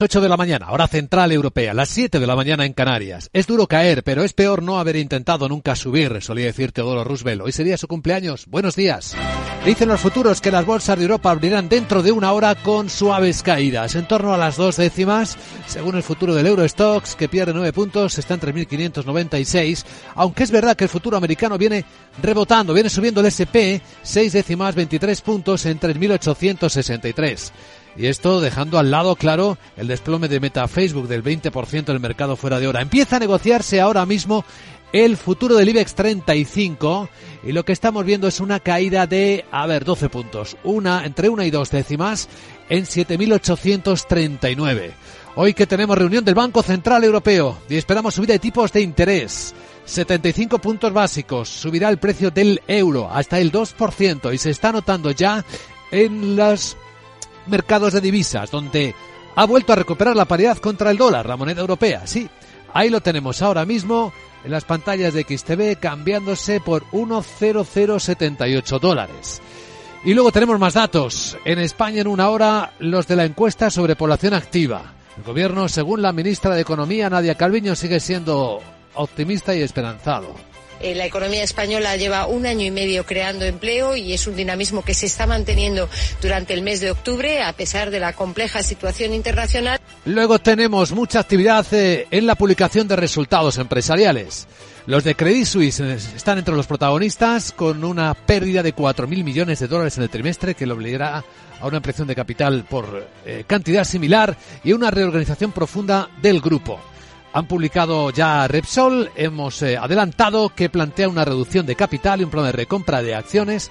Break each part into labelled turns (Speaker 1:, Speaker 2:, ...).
Speaker 1: 8 de la mañana, hora central europea, las 7 de la mañana en Canarias. Es duro caer, pero es peor no haber intentado nunca subir, solía decir Teodoro Roosevelt. Hoy sería su cumpleaños. Buenos días. Dicen los futuros que las bolsas de Europa abrirán dentro de una hora con suaves caídas, en torno a las dos décimas, según el futuro del Eurostox, que pierde 9 puntos, está en 3.596, aunque es verdad que el futuro americano viene rebotando, viene subiendo el SP, 6 décimas, 23 puntos en 3.863. Y esto dejando al lado, claro, el desplome de Meta Facebook del 20% del mercado fuera de hora. Empieza a negociarse ahora mismo el futuro del IBEX 35 y lo que estamos viendo es una caída de, a ver, 12 puntos, una entre una y dos décimas en 7.839. Hoy que tenemos reunión del Banco Central Europeo y esperamos subida de tipos de interés. 75 puntos básicos, subirá el precio del euro hasta el 2% y se está notando ya en las mercados de divisas, donde ha vuelto a recuperar la paridad contra el dólar, la moneda europea. Sí, ahí lo tenemos ahora mismo en las pantallas de XTV cambiándose por 1,0078 dólares. Y luego tenemos más datos. En España en una hora los de la encuesta sobre población activa. El gobierno, según la ministra de Economía, Nadia Calviño, sigue siendo optimista y esperanzado.
Speaker 2: Eh, la economía española lleva un año y medio creando empleo y es un dinamismo que se está manteniendo durante el mes de octubre a pesar de la compleja situación internacional.
Speaker 1: Luego tenemos mucha actividad eh, en la publicación de resultados empresariales. Los de Credit Suisse eh, están entre los protagonistas con una pérdida de 4.000 millones de dólares en el trimestre que lo obligará a una ampliación de capital por cantidad similar y una reorganización profunda del grupo. Han publicado ya Repsol, hemos eh, adelantado que plantea una reducción de capital y un plan de recompra de acciones,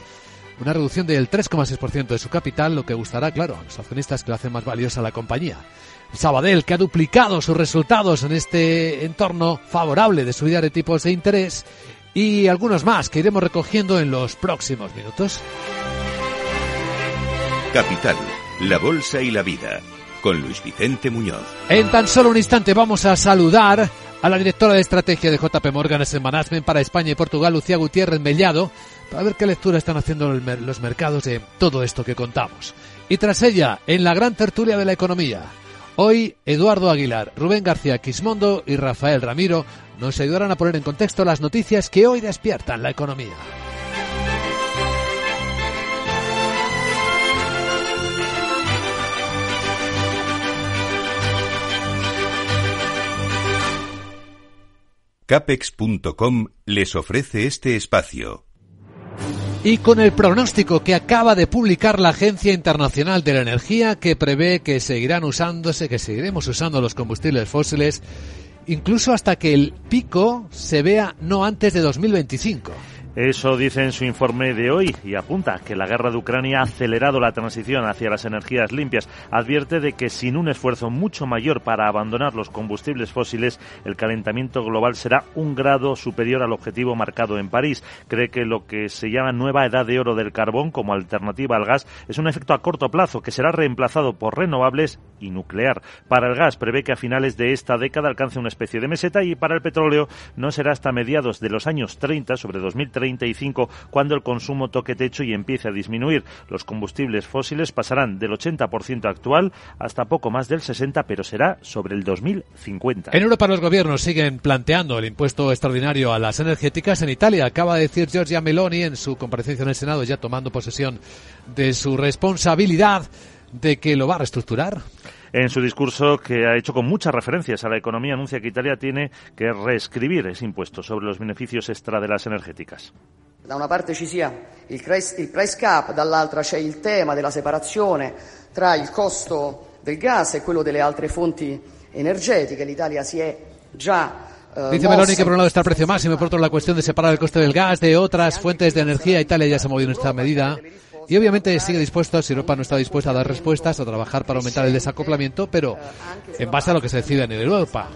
Speaker 1: una reducción del 3,6% de su capital, lo que gustará, claro, a los accionistas que lo hacen más valiosa la compañía. Sabadell, que ha duplicado sus resultados en este entorno favorable de subida de tipos de interés, y algunos más que iremos recogiendo en los próximos minutos.
Speaker 3: Capital, la bolsa y la vida Luis Vicente Muñoz.
Speaker 1: En tan solo un instante vamos a saludar a la directora de estrategia de JP Morgan Asset Management para España y Portugal, Lucía Gutiérrez Mellado, para ver qué lectura están haciendo los mercados de todo esto que contamos. Y tras ella, en la gran tertulia de la economía, hoy Eduardo Aguilar, Rubén García Quismondo y Rafael Ramiro nos ayudarán a poner en contexto las noticias que hoy despiertan la economía.
Speaker 3: Capex.com les ofrece este espacio.
Speaker 1: Y con el pronóstico que acaba de publicar la Agencia Internacional de la Energía, que prevé que seguirán usándose, que seguiremos usando los combustibles fósiles, incluso hasta que el pico se vea no antes de 2025.
Speaker 4: Eso dice en su informe de hoy y apunta que la guerra de Ucrania ha acelerado la transición hacia las energías limpias. Advierte de que sin un esfuerzo mucho mayor para abandonar los combustibles fósiles, el calentamiento global será un grado superior al objetivo marcado en París. Cree que lo que se llama nueva edad de oro del carbón como alternativa al gas es un efecto a corto plazo que será reemplazado por renovables y nuclear. Para el gas prevé que a finales de esta década alcance una especie de meseta y para el petróleo no será hasta mediados de los años 30, sobre 2030, cuando el consumo toque techo y empiece a disminuir. Los combustibles fósiles pasarán del 80% actual hasta poco más del 60%, pero será sobre el 2050.
Speaker 1: En Europa los gobiernos siguen planteando el impuesto extraordinario a las energéticas. En Italia acaba de decir Giorgia Meloni en su comparecencia en el Senado, ya tomando posesión de su responsabilidad de que lo va a reestructurar.
Speaker 4: En su discurso, que ha hecho con muchas referencias a la economía, anuncia que Italia tiene que reescribir ese impuesto sobre los beneficios extra de las energéticas.
Speaker 5: Da una parte ci sia il price cap, dall'altra c'è il tema della separazione tra il costo del gas e quello delle altre fonti energetiche. L'Italia si è già
Speaker 1: eh, Dice Meloni que por un lado está el precio máximo y por otro la cuestión de separar el coste del gas de otras fuentes de energía. Italia ya se ha movido en esta medida. Y obviamente sigue dispuesto, si Europa no está dispuesta a dar respuestas, a trabajar para aumentar el desacoplamiento, pero en base a lo que se decida en Europa.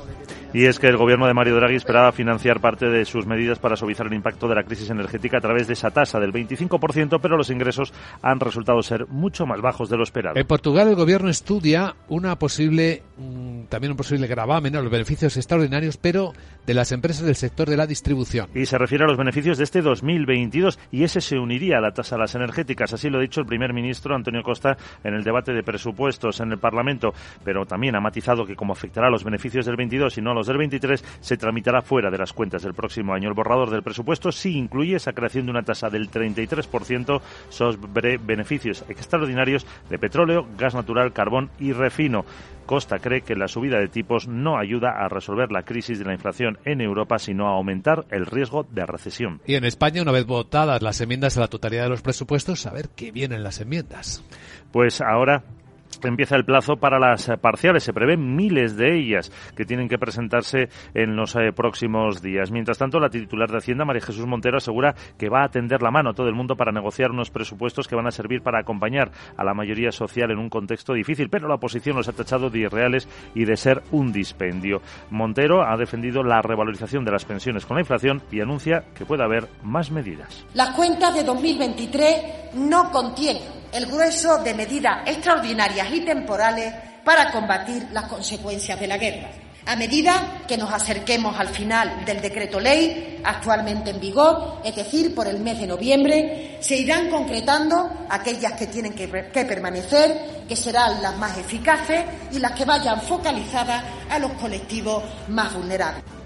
Speaker 4: Y es que el gobierno de Mario Draghi esperaba financiar parte de sus medidas para suavizar el impacto de la crisis energética a través de esa tasa del 25%, pero los ingresos han resultado ser mucho más bajos de lo esperado.
Speaker 1: En Portugal el gobierno estudia una posible mm, también un posible gravamen a los beneficios extraordinarios, pero de las empresas del sector de la distribución.
Speaker 4: Y se refiere a los beneficios de este 2022 y ese se uniría a la tasa de las energéticas. Así lo ha dicho el primer ministro Antonio Costa en el debate de presupuestos en el Parlamento, pero también ha matizado que como afectará a los beneficios del 22 y no a los del 23, se tramitará fuera de las cuentas del próximo año. El borrador del presupuesto sí incluye esa creación de una tasa del 33% sobre beneficios extraordinarios de petróleo, gas natural, carbón y refino. Costa cree que la subida de tipos no ayuda a resolver la crisis de la inflación en Europa, sino a aumentar el riesgo de recesión.
Speaker 1: Y en España, una vez votadas las enmiendas a la totalidad de los presupuestos, a ver qué vienen las enmiendas.
Speaker 4: Pues ahora empieza el plazo para las eh, parciales. Se prevén miles de ellas que tienen que presentarse en los eh, próximos días. Mientras tanto, la titular de Hacienda, María Jesús Montero, asegura que va a tender la mano a todo el mundo para negociar unos presupuestos que van a servir para acompañar a la mayoría social en un contexto difícil, pero la oposición los ha tachado de irreales y de ser un dispendio. Montero ha defendido la revalorización de las pensiones con la inflación y anuncia que puede haber más medidas.
Speaker 6: Las cuentas de 2023 no contienen el grueso de medidas extraordinarias y temporales para combatir las consecuencias de la guerra. A medida que nos acerquemos al final del decreto ley actualmente en vigor, es decir, por el mes de noviembre, se irán concretando aquellas que tienen que, que, permanecer, que serán las más eficaces y las que vayan focalizadas a los colectivos más vulnerables.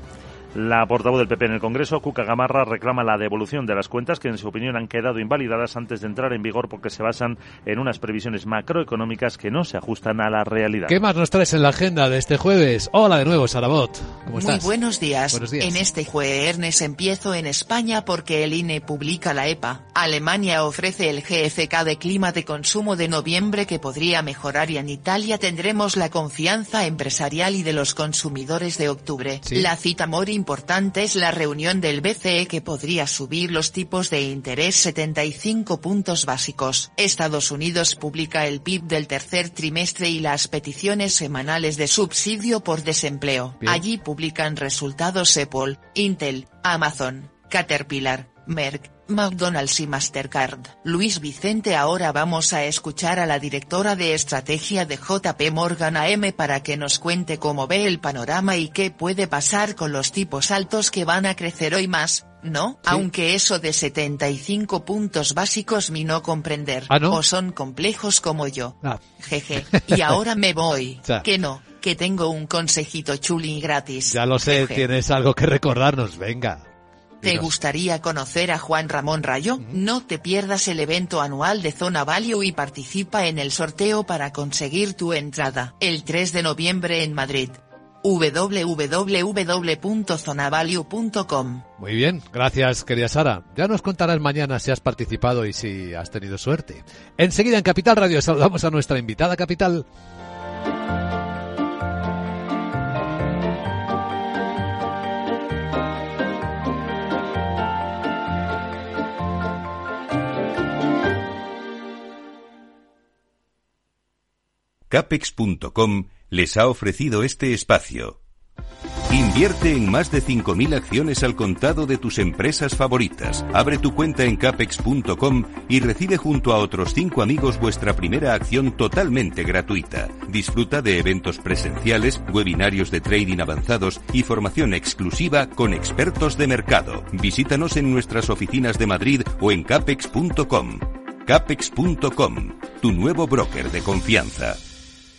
Speaker 4: La portavoz del PP en el Congreso, Cuca Gamarra, reclama la devolución de las cuentas que, en su opinión, han quedado invalidadas antes de entrar en vigor porque se basan en unas previsiones macroeconómicas que no se ajustan a la realidad.
Speaker 1: ¿Qué más nos traes en la agenda de este jueves? Hola de nuevo, Sarabot. ¿Cómo estás?
Speaker 7: Muy buenos días.
Speaker 1: buenos días.
Speaker 7: En este jueves empiezo en España porque el INE publica la EPA. Alemania ofrece el GFK de clima de consumo de noviembre que podría mejorar y en Italia tendremos la confianza empresarial y de los consumidores de octubre.
Speaker 1: Sí.
Speaker 7: La cita Mori importante es la reunión del BCE que podría subir los tipos de interés 75 puntos básicos. Estados Unidos publica el PIB del tercer trimestre y las peticiones semanales de subsidio por desempleo.
Speaker 1: Bien.
Speaker 7: Allí publican resultados Apple, Intel, Amazon, Caterpillar, Merck, McDonald's y Mastercard. Luis Vicente ahora vamos a escuchar a la directora de estrategia de JP Morgan AM para que nos cuente cómo ve el panorama y qué puede pasar con los tipos altos que van a crecer hoy más, ¿no?
Speaker 1: Sí.
Speaker 7: Aunque eso de 75 puntos básicos mi no comprender.
Speaker 1: ¿Ah, no?
Speaker 7: O son complejos como yo.
Speaker 1: Ah.
Speaker 7: Jeje. Y ahora me voy.
Speaker 1: Ya.
Speaker 7: Que no, que tengo un consejito chuli gratis.
Speaker 1: Ya lo sé,
Speaker 7: Jeje.
Speaker 1: tienes algo que recordarnos. Venga.
Speaker 7: ¿Te gustaría conocer a Juan Ramón Rayo? No te pierdas el evento anual de Zona Value y participa en el sorteo para conseguir tu entrada, el 3 de noviembre en Madrid. www.zonavalue.com
Speaker 1: Muy bien, gracias querida Sara. Ya nos contarás mañana si has participado y si has tenido suerte. Enseguida en Capital Radio saludamos a nuestra invitada capital.
Speaker 3: Capex.com les ha ofrecido este espacio. Invierte en más de 5.000 acciones al contado de tus empresas favoritas. Abre tu cuenta en capex.com y recibe junto a otros 5 amigos vuestra primera acción totalmente gratuita. Disfruta de eventos presenciales, webinarios de trading avanzados y formación exclusiva con expertos de mercado. Visítanos en nuestras oficinas de Madrid o en capex.com. Capex.com, tu nuevo broker de confianza.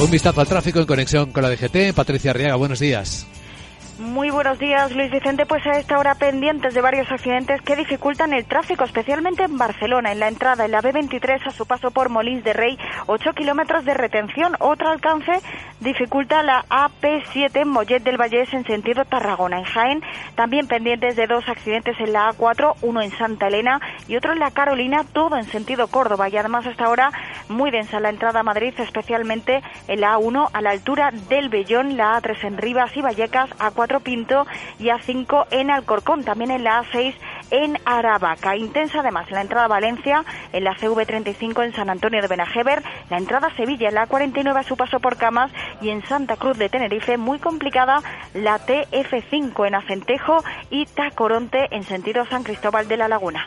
Speaker 1: Un vistazo al tráfico en conexión con la DGT. Patricia Arriaga, buenos días.
Speaker 8: Muy buenos días, Luis Vicente. Pues a esta hora pendientes de varios accidentes que dificultan el tráfico, especialmente en Barcelona, en la entrada en la B23 a su paso por Molins de Rey, 8 kilómetros de retención. Otro alcance dificulta la AP7 en Mollet del Vallés en sentido Tarragona. En Jaén, también pendientes de dos accidentes en la A4, uno en Santa Elena y otro en la Carolina, todo en sentido Córdoba. Y además hasta ahora muy densa la entrada a Madrid, especialmente en la A1 a la altura del Bellón, la A3 en Rivas y Vallecas, A4 Pinto y A5 en Alcorcón, también en la A6 en Aravaca. Intensa además la entrada a Valencia, en la CV35 en San Antonio de Benajever, la entrada a Sevilla en la A49 a su paso por Camas y en Santa Cruz de Tenerife muy complicada la TF5 en Acentejo y Tacoronte en sentido San Cristóbal de la Laguna.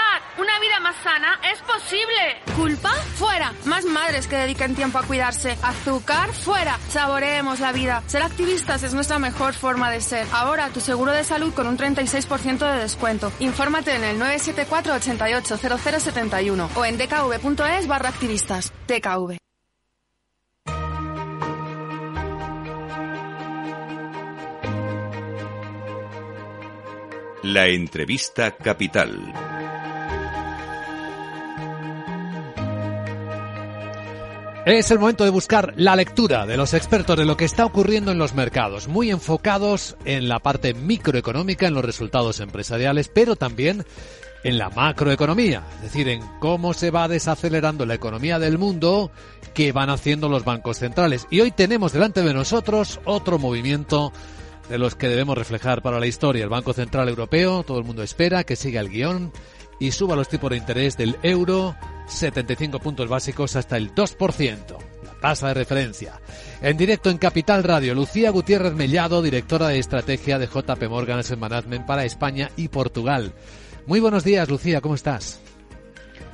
Speaker 9: más sana es posible. ¿Culpa? Fuera. Más madres que dediquen tiempo a cuidarse. Azúcar? Fuera. Saboreemos la vida. Ser activistas es nuestra mejor forma de ser. Ahora tu seguro de salud con un 36% de descuento. Infórmate en el 974 88 0071 o en dkv.es barra activistas. DKV.
Speaker 3: La entrevista capital.
Speaker 1: Es el momento de buscar la lectura de los expertos de lo que está ocurriendo en los mercados, muy enfocados en la parte microeconómica, en los resultados empresariales, pero también en la macroeconomía, es decir, en cómo se va desacelerando la economía del mundo que van haciendo los bancos centrales. Y hoy tenemos delante de nosotros otro movimiento de los que debemos reflejar para la historia. El Banco Central Europeo, todo el mundo espera que siga el guion y suba los tipos de interés del euro 75 puntos básicos hasta el 2%, la tasa de referencia. En directo en Capital Radio, Lucía Gutiérrez Mellado, directora de estrategia de JP Morgan Asset Management para España y Portugal. Muy buenos días, Lucía, ¿cómo estás?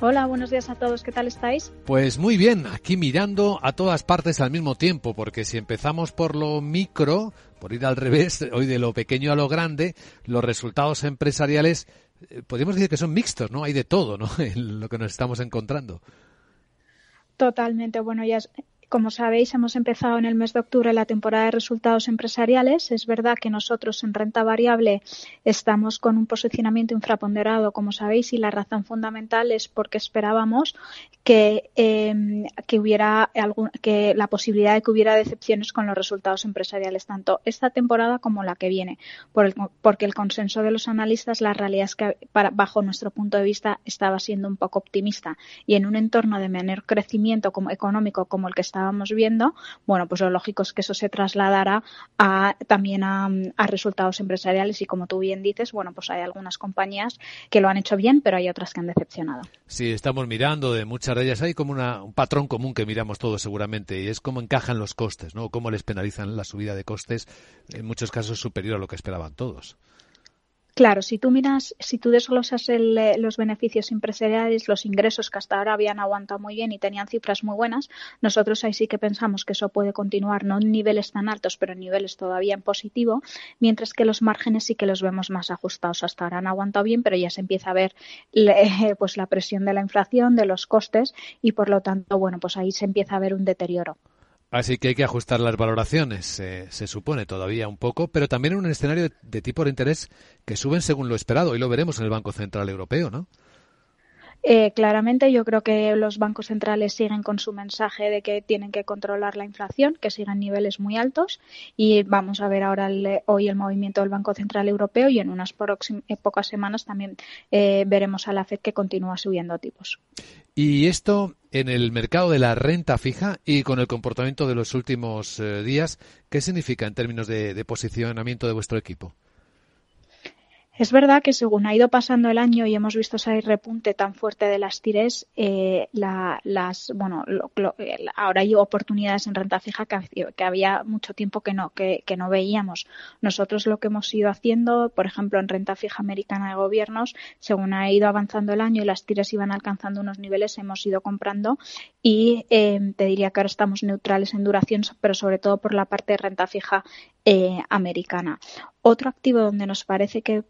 Speaker 10: Hola, buenos días a todos. ¿Qué tal estáis?
Speaker 1: Pues muy bien, aquí mirando a todas partes al mismo tiempo, porque si empezamos por lo micro, por ir al revés, hoy de lo pequeño a lo grande, los resultados empresariales, eh, podemos decir que son mixtos, ¿no? Hay de todo, ¿no? En lo que nos estamos encontrando.
Speaker 10: Totalmente. Bueno, ya como sabéis, hemos empezado en el mes de octubre la temporada de resultados empresariales. Es verdad que nosotros en renta variable estamos con un posicionamiento infraponderado, como sabéis, y la razón fundamental es porque esperábamos que, em, que hubiera algún, que la posibilidad de que hubiera decepciones con los resultados empresariales, tanto esta temporada como la que viene, porque el consenso de los analistas, la realidad es que bajo nuestro punto de vista estaba siendo un poco optimista y en un entorno de menor crecimiento como económico como el que está estábamos viendo, bueno, pues lo lógico es que eso se trasladara a, también a, resultados empresariales y como tú bien dices, bueno, pues hay algunas compañías que lo han hecho bien, pero hay otras que han decepcionado.
Speaker 1: Sí, estamos mirando de muchas de ellas, hay como una, un patrón común que miramos todos seguramente y es cómo encajan los costes, ¿no? Cómo les penalizan la subida de costes, en muchos casos superior a lo que esperaban todos.
Speaker 10: Claro, si tú miras, si tú desglosas eh, los beneficios empresariales, los ingresos que hasta ahora habían aguantado muy bien y tenían cifras muy buenas, nosotros ahí sí que pensamos que eso puede continuar, no en niveles tan altos, pero en niveles todavía en positivo, mientras que los márgenes sí que los vemos más ajustados. Hasta ahora han aguantado bien, pero ya se empieza a ver pues la presión de la inflación, de los costes y por lo tanto, bueno, pues ahí se empieza a ver un deterioro.
Speaker 1: Así que hay que ajustar las valoraciones, se supone todavía un poco, pero también en un escenario de, tipo de interés que suben según lo esperado. Y lo veremos en el Banco Central Europeo, ¿no?
Speaker 10: Eh, claramente yo creo que los bancos centrales siguen con su mensaje de que tienen que controlar la inflación, que sigan niveles muy altos y vamos a ver ahora hoy el movimiento del Banco Central Europeo y en unas eh, pocas semanas también eh, veremos a la Fed que continúa subiendo tipos.
Speaker 1: Y esto en el mercado de la renta fija y con el comportamiento de los últimos días, ¿qué significa en términos de posicionamiento de vuestro equipo?
Speaker 10: Es verdad que según ha ido pasando el año y hemos visto ese repunte tan fuerte de las tires, eh, las, bueno, ahora hay oportunidades en renta fija que, había mucho tiempo que no, que, no veíamos. Nosotros lo que hemos ido haciendo, por ejemplo, en renta fija americana de gobiernos, según ha ido avanzando el año y las tires iban alcanzando unos niveles, hemos ido comprando y eh, te diría que ahora estamos neutrales en duración, pero sobre todo por la parte de renta fija eh, americana. Otro activo donde nos parece que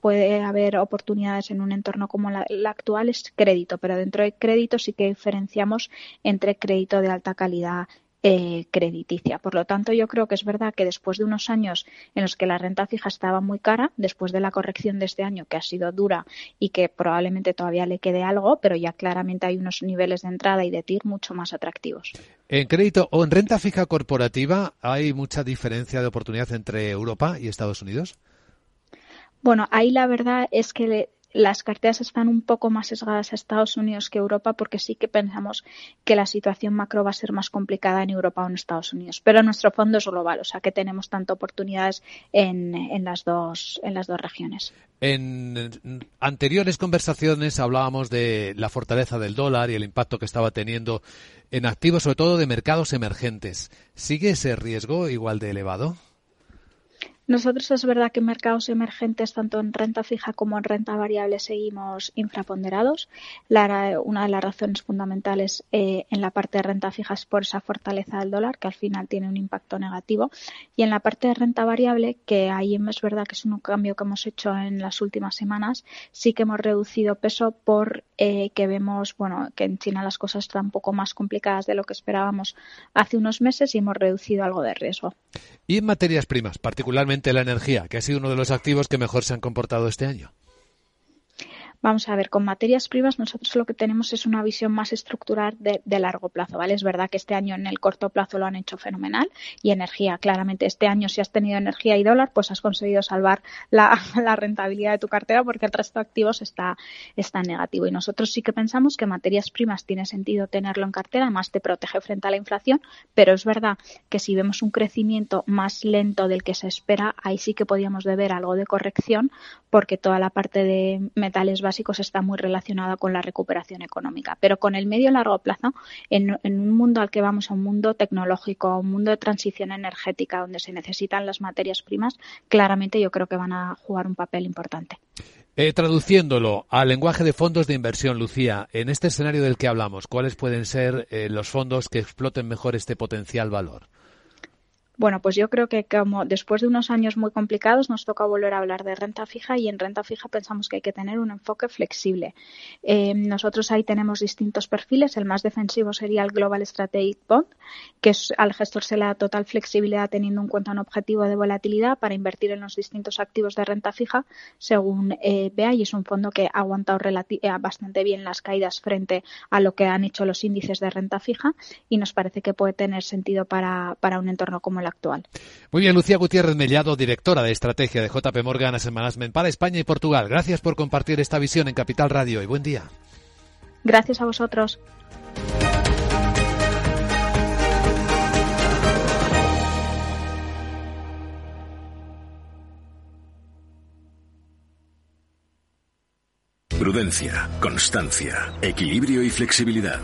Speaker 10: puede haber oportunidades en un entorno como la, actual es crédito, pero dentro de crédito sí que diferenciamos entre crédito de alta calidad eh, crediticia. Por lo tanto, yo creo que es verdad que después de unos años en los que la renta fija estaba muy cara, después de la corrección de este año que ha sido dura y que probablemente todavía le quede algo, pero ya claramente hay unos niveles de entrada y de TIR mucho más atractivos.
Speaker 1: En crédito o en renta fija corporativa, ¿hay mucha diferencia de oportunidad entre Europa y Estados Unidos?
Speaker 10: Bueno, ahí la verdad es que las carteras están un poco más sesgadas a Estados Unidos que Europa porque sí que pensamos que la situación macro va a ser más complicada en Europa o en Estados Unidos. Pero nuestro fondo es global, o sea que tenemos tanto oportunidades en, en, las, dos, en las dos regiones.
Speaker 1: En anteriores conversaciones hablábamos de la fortaleza del dólar y el impacto que estaba teniendo en activos, sobre todo de mercados emergentes. ¿Sigue ese riesgo igual de elevado?
Speaker 10: Nosotros es verdad que en mercados emergentes, tanto en renta fija como en renta variable, seguimos infraponderados. una de las razones fundamentales eh, en la parte de renta fija es por esa fortaleza del dólar, que al final tiene un impacto negativo. Y en la parte de renta variable, que ahí es verdad que es un cambio que hemos hecho en las últimas semanas, sí que hemos reducido peso por eh, que vemos bueno, que en China las cosas están un poco más complicadas de lo que esperábamos hace unos meses y hemos reducido algo de riesgo.
Speaker 1: Y en materias primas, particularmente la energía, que ha sido uno de los activos que mejor se han comportado este año.
Speaker 10: Vamos a ver, con materias primas nosotros lo que tenemos es una visión más estructural de, largo plazo, ¿vale? Es verdad que este año en el corto plazo lo han hecho fenomenal y energía, claramente este año si has tenido energía y dólar, pues has conseguido salvar la, rentabilidad de tu cartera porque el resto de activos está, negativo. Y nosotros sí que pensamos que materias primas tiene sentido tenerlo en cartera, además te protege frente a la inflación, pero es verdad que si vemos un crecimiento más lento del que se espera, ahí sí que podríamos deber algo de corrección porque toda la parte de metales básicos está muy relacionada con la recuperación económica. Pero con el medio y largo plazo, en, un mundo al que vamos, a un mundo tecnológico, a un mundo de transición energética donde se necesitan las materias primas, claramente yo creo que van a jugar un papel importante.
Speaker 1: Eh, traduciéndolo al lenguaje de fondos de inversión, Lucía, en este escenario del que hablamos, ¿cuáles pueden ser eh, los fondos que exploten mejor este potencial valor?
Speaker 10: Bueno, pues yo creo que como después de unos años muy complicados nos toca volver a hablar de renta fija y en renta fija pensamos que hay que tener un enfoque flexible. Eh, nosotros ahí tenemos distintos perfiles. El más defensivo sería el Global Strategic Bond, que es, al gestor se le da total flexibilidad teniendo en cuenta un objetivo de volatilidad para invertir en los distintos activos de renta fija según eh, y es un fondo que ha aguantado eh, bastante bien las caídas frente a lo que han hecho los índices de renta fija y nos parece que puede tener sentido para, para un entorno como actual.
Speaker 1: Muy bien, Lucía Gutiérrez Mellado, directora de estrategia de JP Morgan Asset Management para España y Portugal. Gracias por compartir esta visión en Capital Radio y buen día.
Speaker 10: Gracias a vosotros.
Speaker 11: Prudencia, constancia, equilibrio y flexibilidad.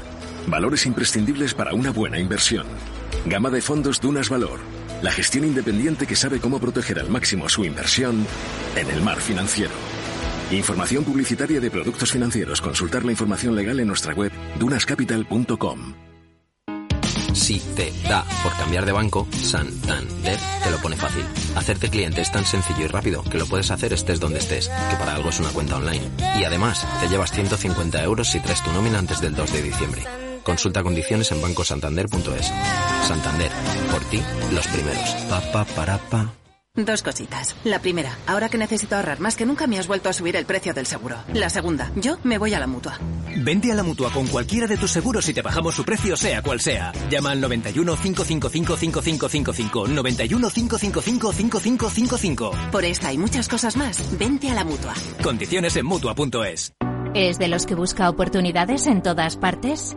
Speaker 11: Valores imprescindibles para una buena inversión. Gama de fondos Dunas Valor. La gestión independiente que sabe cómo proteger al máximo su inversión en el mar financiero. Información publicitaria de productos financieros. Consultar la información legal en nuestra web dunascapital.com.
Speaker 12: Si te da por cambiar de banco, Santander te lo pone fácil. Hacerte cliente es tan sencillo y rápido que lo puedes hacer estés donde estés, que para algo es una cuenta online. Y además, te llevas 150 euros si traes tu nómina antes del 2 de diciembre. Consulta condiciones en bancosantander.es. Santander, por ti, los primeros. Pa, pa, para, pa.
Speaker 13: Dos cositas. La primera, ahora que necesito ahorrar más que nunca me has vuelto a subir el precio del seguro. La segunda, yo me voy a la mutua.
Speaker 14: Vente a la mutua con cualquiera de tus seguros y te bajamos su precio, sea cual sea. Llama al 91 555 5555. 91 555 5555.
Speaker 13: Por esta y muchas cosas más, vente a la mutua.
Speaker 14: Condiciones en mutua.es.
Speaker 15: ¿Es de los que busca oportunidades en todas partes?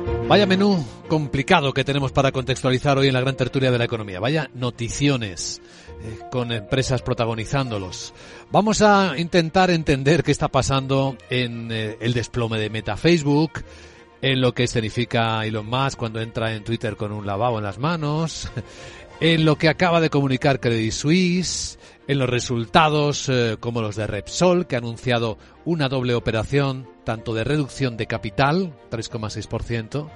Speaker 1: Vaya menú complicado que tenemos para contextualizar hoy en la gran tertulia de la economía. Vaya noticiones eh, con empresas protagonizándolos. Vamos a intentar entender qué está pasando en eh, el desplome de Meta Facebook, en lo que significa Elon Musk cuando entra en Twitter con un lavabo en las manos, en lo que acaba de comunicar Credit Suisse, en los resultados eh, como los de Repsol, que ha anunciado una doble operación tanto de reducción de capital, 3,6%,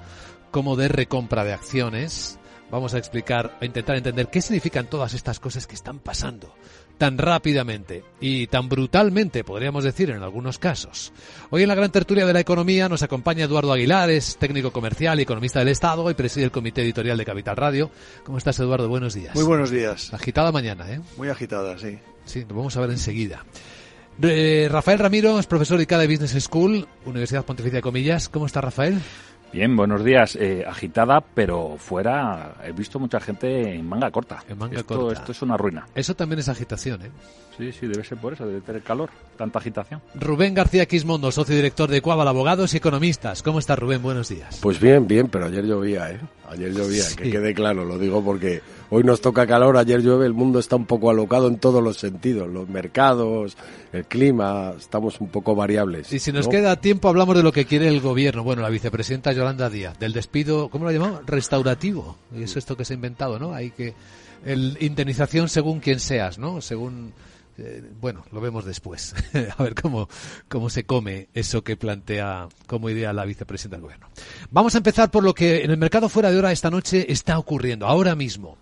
Speaker 1: como de recompra de acciones. Vamos a explicar, a intentar entender qué significan todas estas cosas que están pasando tan rápidamente y tan brutalmente, podríamos decir en algunos casos. Hoy en la gran tertulia de la economía nos acompaña Eduardo Aguilar, es técnico comercial y economista del Estado y preside el comité editorial de Capital Radio. ¿Cómo estás, Eduardo? Buenos días.
Speaker 16: Muy buenos días.
Speaker 1: Agitada mañana, ¿eh?
Speaker 16: Muy agitada, sí.
Speaker 1: Sí, lo vamos a ver enseguida. Eh, Rafael Ramiro es profesor de de Business School, Universidad Pontificia de Comillas. ¿Cómo está Rafael?
Speaker 17: Bien, buenos días. Eh, agitada, pero fuera he visto mucha gente en manga corta.
Speaker 1: En manga
Speaker 17: esto,
Speaker 1: corta.
Speaker 17: Esto es una ruina.
Speaker 1: Eso también es agitación, ¿eh?
Speaker 17: Sí, sí, debe ser por eso, debe tener calor, tanta agitación.
Speaker 1: Rubén García Quismondo, socio director de Cuaval Abogados y Economistas. ¿Cómo está Rubén? Buenos días.
Speaker 16: Pues bien, bien, pero ayer llovía, ¿eh? Ayer llovía, que quede claro, lo digo porque hoy nos toca calor, ayer llueve, el mundo está un poco alocado en todos los sentidos, los mercados, el clima, estamos un poco variables.
Speaker 1: Y si nos queda tiempo hablamos de lo que quiere el gobierno. Bueno, la vicepresidenta Yolanda Díaz, del despido, ¿cómo lo llamado? Restaurativo. Y eso es esto que se ha inventado, ¿no? Hay que el indemnización según quien seas, ¿no? Según eh, bueno, lo vemos después. a ver cómo, cómo se come eso que plantea como idea la vicepresidenta del gobierno. Vamos a empezar por lo que en el mercado fuera de hora esta noche está ocurriendo, ahora mismo.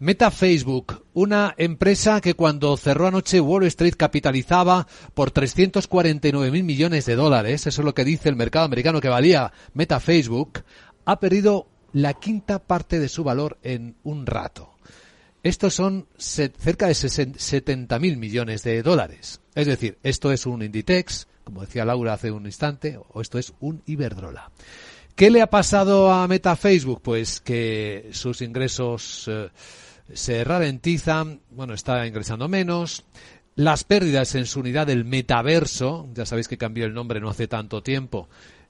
Speaker 1: Meta Facebook, una empresa que cuando cerró anoche Wall Street capitalizaba por 349 mil millones de dólares, eso es lo que dice el mercado americano que valía Meta Facebook, ha perdido la quinta parte de su valor en un rato. Estos son cerca de 70 mil millones de dólares. Es decir, esto es un Inditex, como decía Laura hace un instante, o esto es un Iberdrola. ¿Qué le ha pasado a Meta Facebook? Pues que sus ingresos eh, se ralentizan, bueno, está ingresando menos. Las pérdidas en su unidad del metaverso, ya sabéis que cambió el nombre no hace tanto tiempo,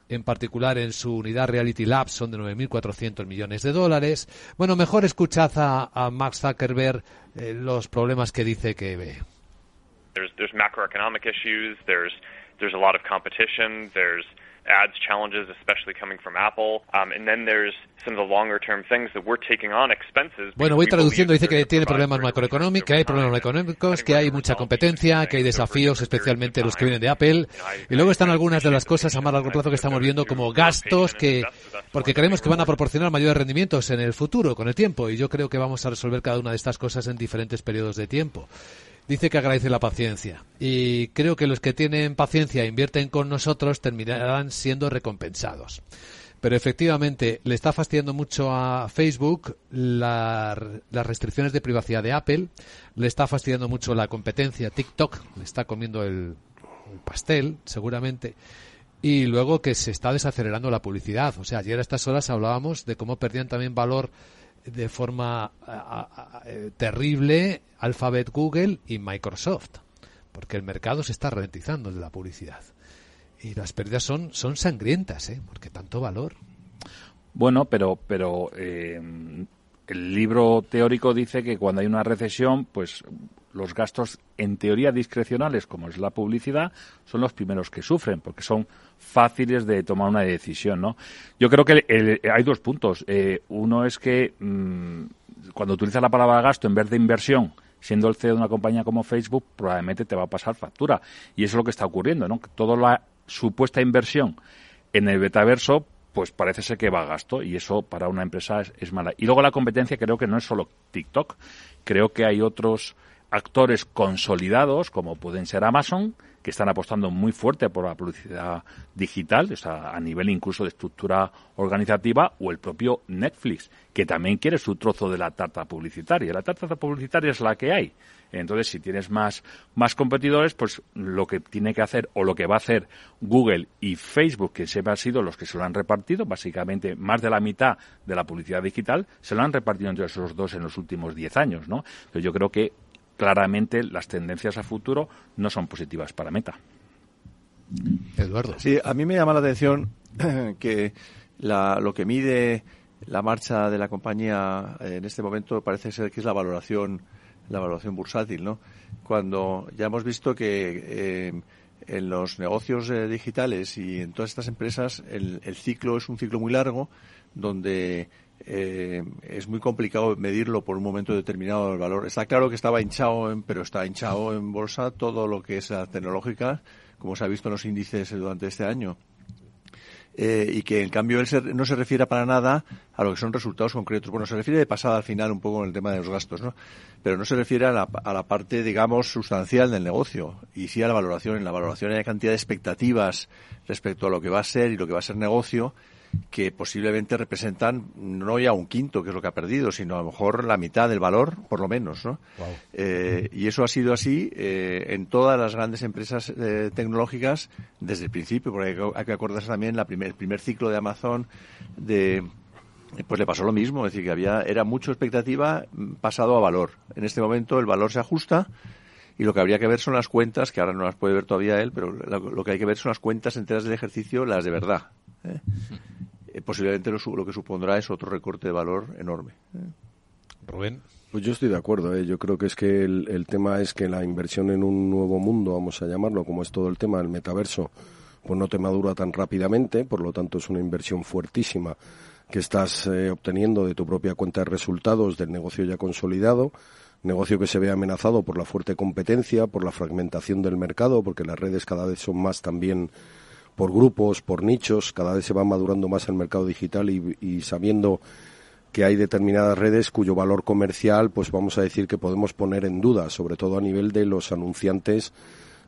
Speaker 1: en particular en su unidad Reality Labs son de 9.400 millones de dólares. Bueno, mejor escuchad a, a Max Zuckerberg eh, los problemas que dice que ve.
Speaker 18: There's, there's macroeconomic issues, there's, there's a lot of competition, there's ads challenges, especially coming from Apple. Um, and then there's some of the longer term things that we're taking on expenses.
Speaker 1: Bueno, voy traduciendo. Dice que tiene problemas macroeconómicos, que hay problemas macroeconómicos, que hay mucha competencia, que hay desafíos, especialmente los que vienen de Apple. Y luego están algunas de las cosas a más largo plazo que estamos viendo como gastos que, porque creemos que van a proporcionar mayores rendimientos en el futuro, con el tiempo. Y yo creo que vamos a resolver cada una de estas cosas en diferentes periodos de tiempo dice que agradece la paciencia y creo que los que tienen paciencia e invierten con nosotros terminarán siendo recompensados. Pero efectivamente le está fastidiando mucho a Facebook las restricciones de privacidad de Apple, le está fastidiando mucho la competencia, TikTok le está comiendo el pastel seguramente y luego que se está desacelerando la publicidad. O sea, ayer a estas horas hablábamos de cómo perdían también valor de forma eh, terrible Alphabet, Google y Microsoft, porque el mercado se está ralentizando de la publicidad. Y las pérdidas son, son sangrientas, ¿eh? porque tanto valor.
Speaker 17: Bueno, pero, pero eh, el libro teórico dice que cuando hay una recesión, pues los gastos en teoría discrecionales, como es la publicidad, son los primeros que sufren, porque son fáciles de tomar una decisión, ¿no? Yo creo que hay dos puntos. Eh, uno es que mm, cuando utilizas la palabra gasto en vez de inversión, siendo el CEO de una compañía como Facebook, probablemente te va a pasar factura. Y eso es lo que está ocurriendo, ¿no? Toda la supuesta inversión en el betaverso pues parece ser que va a gasto y eso para una empresa es, mala. Y luego la competencia creo que no es solo TikTok, creo que hay otros actores consolidados como pueden ser Amazon, que están apostando muy fuerte por la publicidad digital, o sea, a nivel incluso de estructura organizativa, o el propio Netflix, que también quiere su trozo de la tarta publicitaria. La tarta publicitaria es la que hay. Entonces, si tienes más, más competidores, pues lo que tiene que hacer o lo que va a hacer Google y Facebook, que siempre han sido los que se lo han repartido, básicamente más de la mitad de la publicidad digital, se lo han repartido entre esos dos en los últimos diez años, ¿no? Pero yo creo que claramente las tendencias a futuro no son positivas para Meta.
Speaker 1: Eduardo.
Speaker 19: Sí, a mí me llama la atención que lo que mide la marcha de la compañía en este momento parece ser que es la valoración la evaluación bursátil, ¿no? Cuando ya hemos visto que eh, en los negocios eh, digitales y en todas estas empresas el, ciclo es un ciclo muy largo donde eh, es muy complicado medirlo por un momento determinado el valor. Está claro que estaba hinchado, pero está hinchado en bolsa todo lo que es la tecnológica, como se ha visto en los índices durante este año. Eh, y que en cambio él no se refiere para nada a lo que son resultados concretos. Bueno, se refiere de pasada al final un poco en el tema de los gastos, ¿no? Pero no se refiere a la, a la parte, digamos, sustancial del negocio y sí a la valoración. En la valoración hay cantidad de expectativas respecto a lo que va a ser y lo que va a ser negocio que posiblemente representan no ya un quinto, que es lo que ha perdido, sino a lo mejor la mitad del valor, por lo menos, ¿no? Eh, y eso ha sido así eh, en todas las grandes empresas eh, tecnológicas desde el principio, porque hay que, acordarse también la primer, el primer ciclo de Amazon de pues le pasó lo mismo, es decir, que había era mucho expectativa mm, pasado a valor. En este momento el valor se ajusta y lo que habría que ver son las cuentas, que ahora no las puede ver todavía él, pero lo, que hay que ver son las cuentas enteras del ejercicio, las de verdad. Eh, posiblemente lo, que supondrá es otro recorte de valor enorme. ¿eh?
Speaker 1: Rubén.
Speaker 16: Pues yo estoy de acuerdo. ¿eh? Yo creo que es que el, tema es que la inversión en un nuevo mundo, vamos a llamarlo, como es todo el tema del metaverso, pues no te madura tan rápidamente, por lo tanto es una inversión fuertísima que estás obteniendo de tu propia cuenta de resultados del negocio ya consolidado, negocio que se ve amenazado por la fuerte competencia, por la fragmentación del mercado, porque las redes cada vez son más también por grupos, por nichos, cada vez se va madurando más el mercado digital y, sabiendo que hay determinadas redes cuyo valor comercial, pues vamos a decir que podemos poner en duda, sobre todo a nivel de los anunciantes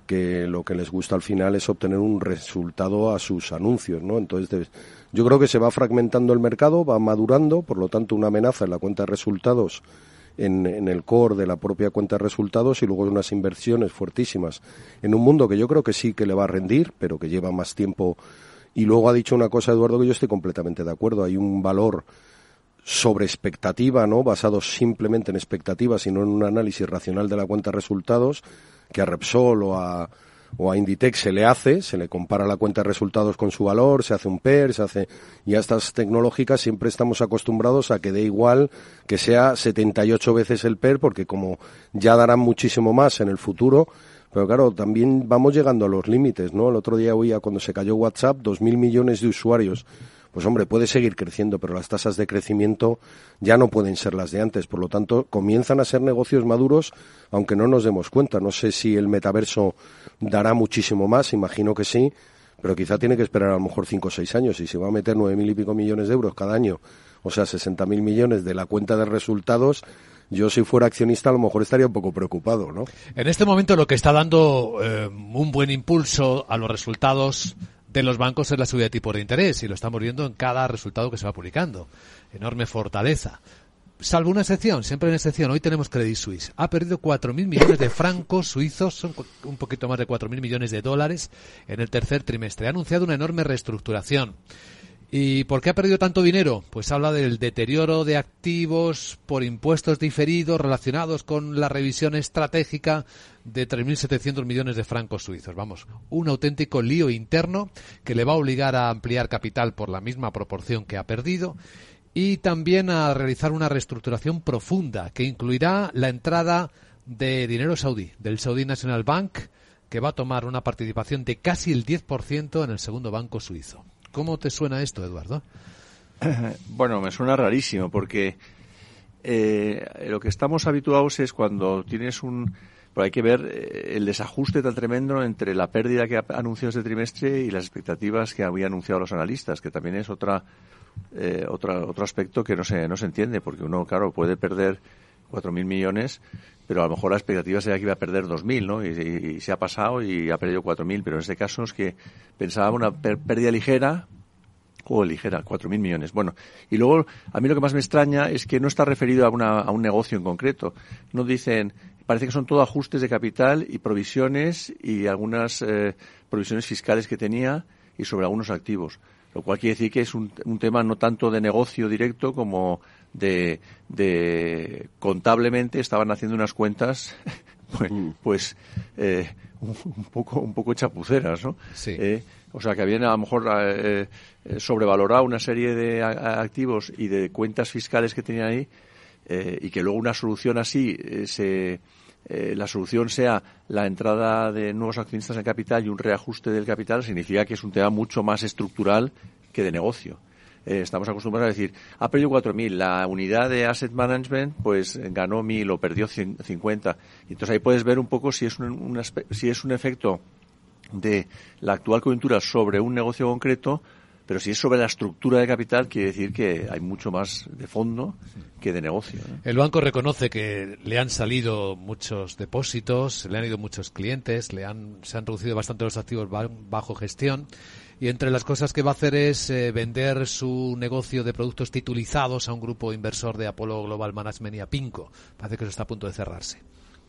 Speaker 16: que lo que les gusta al final es obtener un resultado a sus anuncios, ¿no? Entonces, yo creo que se va fragmentando el mercado, va madurando, por lo tanto, una amenaza en la cuenta de resultados en, el core de la propia cuenta de resultados y luego unas inversiones fuertísimas en un mundo que yo creo que sí que le va a rendir, pero que lleva más tiempo. Y luego ha dicho una cosa, Eduardo, que yo estoy completamente de acuerdo. Hay un valor sobre expectativa, ¿no? Basado simplemente en expectativas y no en un análisis racional de la cuenta de resultados, que a Repsol o a o a Inditex se le hace, se le compara la cuenta de resultados con su valor, se hace un PER, se hace y a estas tecnológicas siempre estamos acostumbrados a que dé igual que sea 78 veces el PER porque como ya darán muchísimo más en el futuro, pero claro, también vamos llegando a los límites, ¿no? El otro día oía cuando se cayó WhatsApp, dos mil millones de usuarios pues hombre, puede seguir creciendo, pero las tasas de crecimiento ya no pueden ser las de antes. Por lo tanto, comienzan a ser negocios maduros, aunque no nos demos cuenta. No sé si el metaverso dará muchísimo más, imagino que sí, pero quizá tiene que esperar a lo mejor cinco o seis años. Y si va a meter nueve mil y pico millones de euros cada año, o sea, sesenta mil millones de la cuenta de resultados, yo si fuera accionista a lo mejor estaría un poco preocupado, ¿no?
Speaker 1: En este momento lo que está dando eh, un buen impulso a los resultados de los bancos es la subida de tipo de interés y lo estamos viendo en cada resultado que se va publicando. Enorme fortaleza. Salvo una excepción, siempre una excepción. Hoy tenemos Credit Suisse. Ha perdido 4.000 millones de francos suizos, son un poquito más de 4.000 millones de dólares en el tercer trimestre. Ha anunciado una enorme reestructuración. ¿Y por qué ha perdido tanto dinero? Pues habla del deterioro de activos por impuestos diferidos relacionados con la revisión estratégica de 3.700 millones de francos suizos. Vamos, un auténtico lío interno que le va a obligar a ampliar capital por la misma proporción que ha perdido y también a realizar una reestructuración profunda que incluirá la entrada de dinero saudí, del Saudi National Bank, que va a tomar una participación de casi el 10% en el segundo banco suizo. ¿Cómo te suena esto, Eduardo?
Speaker 19: Bueno, me suena rarísimo porque eh, lo que estamos habituados es cuando tienes un... Pero hay que ver eh, el desajuste tan tremendo entre la pérdida que ha anunciado este trimestre y las expectativas que había anunciado los analistas, que también es otra, eh, otra otro aspecto que no se, no se entiende, porque uno, claro, puede perder 4.000 millones, pero a lo mejor la expectativa sería que iba a perder 2.000, ¿no? Y, se ha pasado y ha perdido 4.000, pero en este caso es que pensaba una pérdida ligera, o ligera, 4.000 millones. Bueno, y luego a mí lo que más me extraña es que no está referido a, una, a un negocio en concreto. No dicen, parece que son todo ajustes de capital y provisiones y algunas eh, provisiones fiscales que tenía y sobre algunos activos. Lo cual quiere decir que es un, un tema no tanto de negocio directo como de, de contablemente estaban haciendo unas cuentas pues, mm. pues eh, un, poco un poco chapuceras, ¿no?
Speaker 1: Sí.
Speaker 19: Eh, o sea, que habían a lo mejor eh, eh, sobrevalorado una serie de activos y de cuentas fiscales que tenían ahí eh, y que luego una solución así se, la solución sea la entrada de nuevos accionistas en capital y un reajuste del capital, significa que es un tema mucho más estructural que de negocio. estamos acostumbrados a decir, ha perdido 4.000, la unidad de asset management pues ganó 1.000 o perdió 50. Y entonces ahí puedes ver un poco si es un, si es un efecto de la actual coyuntura sobre un negocio concreto, pero si es sobre la estructura de capital, quiere decir que hay mucho más de fondo que de negocio.
Speaker 1: El banco reconoce que le han salido muchos depósitos, le han ido muchos clientes, le han, se han reducido bastante los activos bajo gestión. Y entre las cosas que va a hacer es eh, vender su negocio de productos titulizados a un grupo inversor de Apollo Global Management y a Pinco. Parece que eso está a punto de cerrarse.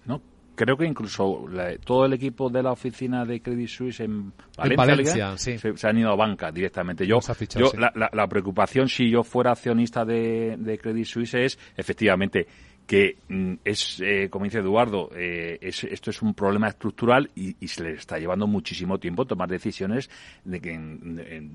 Speaker 17: ¿No? Creo que incluso todo el equipo de la oficina de Credit Suisse en
Speaker 1: Valencia,
Speaker 17: se, han ido a banca directamente. Yo, yo la, preocupación si yo fuera accionista de, de Credit Suisse es efectivamente que mm, es, eh, como dice Eduardo, eh, esto es un problema estructural y, se le está llevando muchísimo tiempo tomar decisiones de que,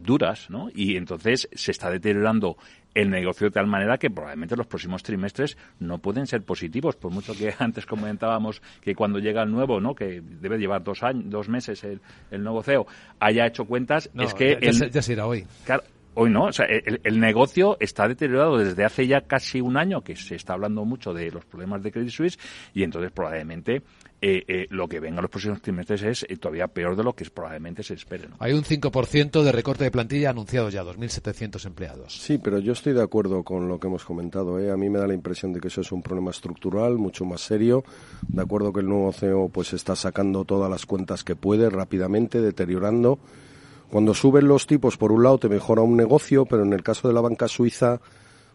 Speaker 17: duras, ¿no? Y entonces se está deteriorando el negocio de tal manera que probablemente los próximos trimestres no pueden ser positivos, por mucho que antes comentábamos que cuando llega el nuevo, ¿no? que debe llevar dos años, dos meses el, nuevo CEO, haya hecho cuentas, es que...
Speaker 1: Ya, se irá hoy.
Speaker 17: Hoy no, o sea, el, negocio está deteriorado desde hace ya casi un año que se está hablando mucho de los problemas de Credit Suisse y entonces probablemente eh, eh, lo que venga en los próximos trimestres es eh, todavía peor de lo que probablemente se espere.
Speaker 1: Hay un 5% de recorte de plantilla anunciado ya, 2.700 empleados.
Speaker 16: Sí, pero yo estoy de acuerdo con lo que hemos comentado. A mí me da la impresión de que eso es un problema estructural, mucho más serio. De acuerdo que el nuevo CEO pues está sacando todas las cuentas que puede rápidamente, deteriorando cuando suben los tipos, por un lado, te mejora un negocio, pero en el caso de la banca suiza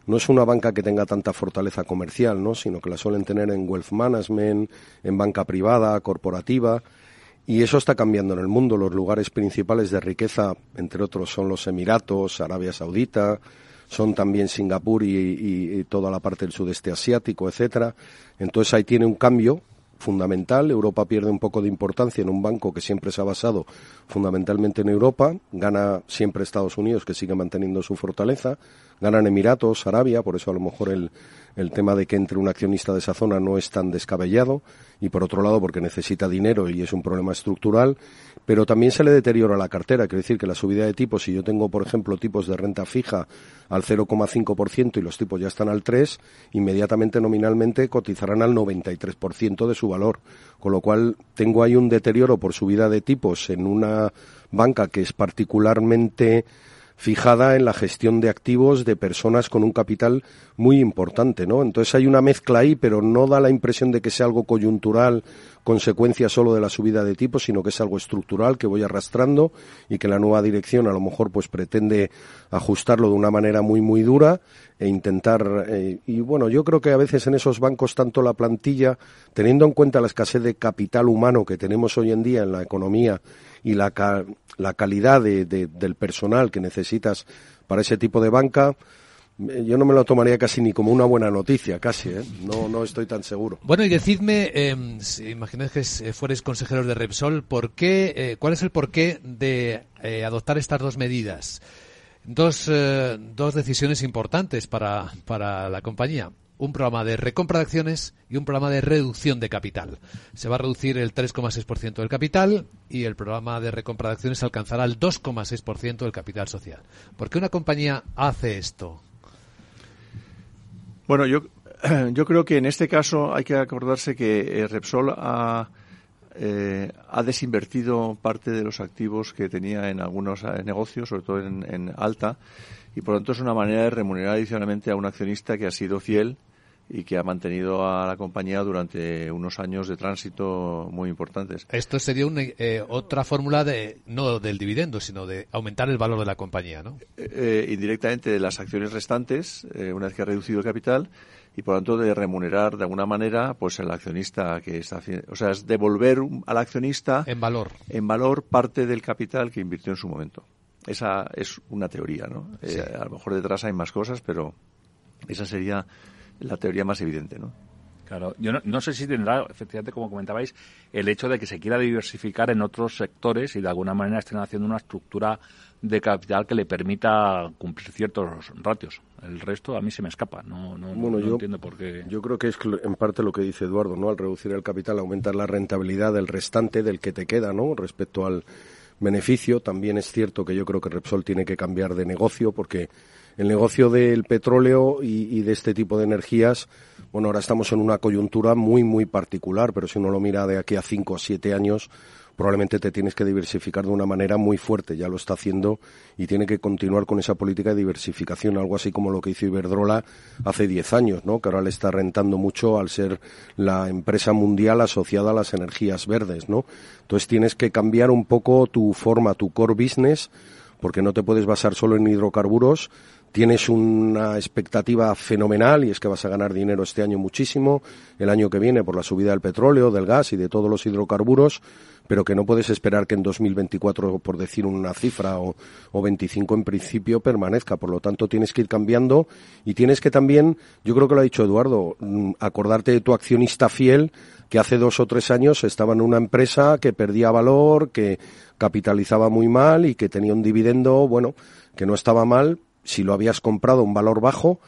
Speaker 16: no es una banca que tenga tanta fortaleza comercial, ¿no? sino que la suelen tener en wealth management, en banca privada, corporativa, y eso está cambiando en el mundo. Los lugares principales de riqueza, entre otros, son los Emiratos, Arabia Saudita, son también Singapur y, y toda la parte del sudeste asiático, etcétera. Entonces ahí tiene un cambio fundamental. Europa pierde un poco de importancia en un banco que siempre se ha basado fundamentalmente en Europa. Gana siempre Estados Unidos, que sigue manteniendo su fortaleza. Ganan Emiratos, Arabia, por eso a lo mejor el, el tema de que entre un accionista de esa zona no es tan descabellado y por otro lado porque necesita dinero y es un problema estructural, pero también se le deteriora la cartera, quiere decir que la subida de tipos, si yo tengo por ejemplo tipos de renta fija al 0,5% y los tipos ya están al 3, inmediatamente nominalmente cotizarán al 93% de su valor, con lo cual tengo ahí un deterioro por subida de tipos en una banca que es particularmente fijada en la gestión de activos de personas con un capital muy importante, ¿no? Entonces hay una mezcla ahí, pero no da la impresión de que sea algo coyuntural, consecuencia solo de la subida de tipos, sino que es algo estructural que voy arrastrando y que la nueva dirección a lo mejor pues pretende ajustarlo de una manera muy muy dura e intentar eh, y bueno, yo creo que a veces en esos bancos tanto la plantilla, teniendo en cuenta la escasez de capital humano que tenemos hoy en día en la economía y la, la calidad de, del personal que necesitas para ese tipo de banca, eh, yo no me lo tomaría casi ni como una buena noticia, casi, ¿eh? no, no estoy tan seguro.
Speaker 1: Bueno, y decidme, eh, si que fueres consejeros de Repsol, ¿por qué, eh, ¿cuál es el porqué de adoptar estas dos medidas? Dos, dos decisiones importantes para, para la compañía un programa de recompra de acciones y un programa de reducción de capital. Se va a reducir el 3,6% del capital y el programa de recompra de acciones alcanzará el 2,6% del capital social. ¿Por qué una compañía hace esto?
Speaker 19: Bueno, yo yo creo que en este caso hay que acordarse que Repsol ha, ha desinvertido parte de los activos que tenía en algunos negocios, sobre todo en, en Alta, y por lo tanto es una manera de remunerar adicionalmente a un accionista que ha sido fiel y que ha mantenido a la compañía durante unos años de tránsito muy importantes.
Speaker 1: Esto sería una, eh, otra fórmula de no del dividendo, sino de aumentar el valor de la compañía, ¿no?
Speaker 19: Eh, eh indirectamente de las acciones restantes, eh, una vez que ha reducido el capital, y por lo tanto de remunerar de alguna manera pues el accionista que está haciendo, o sea, es devolver al accionista
Speaker 1: en valor
Speaker 19: en valor parte del capital que invirtió en su momento. Esa es una teoría, ¿no? a lo mejor detrás hay más cosas, pero esa sería la teoría más evidente, ¿no?
Speaker 17: Claro, yo no, sé si tendrá, efectivamente, como comentabais, el hecho de que se quiera diversificar en otros sectores y de alguna manera estén haciendo una estructura de capital que le permita cumplir ciertos ratios. El resto a mí se me escapa, no, no, bueno, yo, entiendo por qué.
Speaker 16: Yo creo que es en parte lo que dice Eduardo, ¿no? Al reducir el capital aumentar la rentabilidad del restante, del que te queda, ¿no? Respecto al beneficio. También es cierto que yo creo que Repsol tiene que cambiar de negocio porque el negocio del petróleo y, de este tipo de energías, bueno, ahora estamos en una coyuntura muy, muy particular, pero si uno lo mira de aquí a cinco o siete años, probablemente te tienes que diversificar de una manera muy fuerte. Ya lo está haciendo y tiene que continuar con esa política de diversificación, algo así como lo que hizo Iberdrola hace diez años, ¿no? Que ahora le está rentando mucho al ser la empresa mundial asociada a las energías verdes, ¿no? Entonces tienes que cambiar un poco tu forma, tu core business, porque no te puedes basar solo en hidrocarburos, tienes una expectativa fenomenal y es que vas a ganar dinero este año muchísimo, el año que viene por la subida del petróleo, del gas y de todos los hidrocarburos, pero que no puedes esperar que en 2024, por decir una cifra, o, o 25 en principio permanezca. Por lo tanto, tienes que ir cambiando y tienes que también, yo creo que lo ha dicho Eduardo, mm, acordarte de tu accionista fiel que hace dos o tres años estaba en una empresa que perdía valor, que capitalizaba muy mal y que tenía un dividendo, bueno, que no estaba mal, si lo habías comprado a un valor bajo,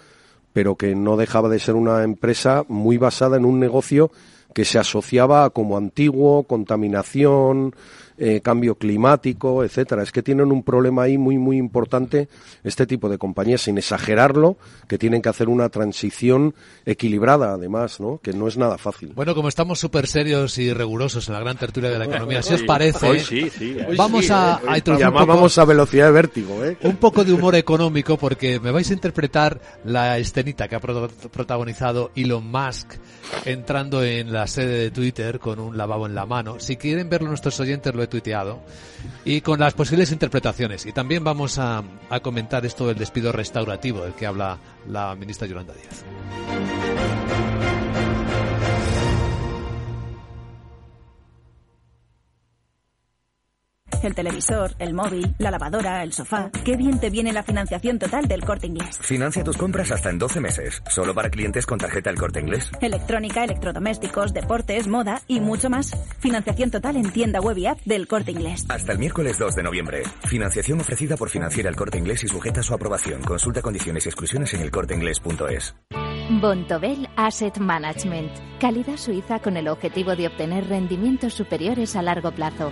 Speaker 16: pero que no dejaba de ser una empresa muy basada en un negocio que se asociaba como antiguo, contaminación, eh, cambio climático, etcétera. Es que tienen un problema ahí muy muy importante este tipo de compañías, sin exagerarlo, que tienen que hacer una transición equilibrada, además, ¿no? Que no es nada fácil.
Speaker 1: Bueno, como estamos súper serios y rigurosos en la gran tertulia de la economía, si os parece, vamos a, a
Speaker 16: llamábamos a velocidad de vértigo, ¿eh?
Speaker 1: Un poco de humor económico, porque me vais a interpretar la escenita que ha protagonizado Elon Musk entrando en la sede de Twitter con un lavabo en la mano. Si quieren verlo nuestros oyentes, lo tuiteado. Y con las posibles interpretaciones. Y también vamos a, a comentar esto del despido restaurativo del que habla la ministra Yolanda Díaz.
Speaker 20: El televisor, el móvil, la lavadora, el sofá. Qué bien te viene la financiación total del corte inglés.
Speaker 21: Financia tus compras hasta en 12 meses, solo para clientes con tarjeta el corte inglés.
Speaker 20: Electrónica, electrodomésticos, deportes, moda y mucho más. Financiación total en tienda web y app del corte inglés.
Speaker 21: Hasta el miércoles 2 de noviembre. Financiación ofrecida por Financiera el corte inglés y sujeta a su aprobación. Consulta condiciones y exclusiones en elcorteinglés.es.
Speaker 15: Bontobel Asset Management. Calidad suiza con el objetivo de obtener rendimientos superiores a largo plazo.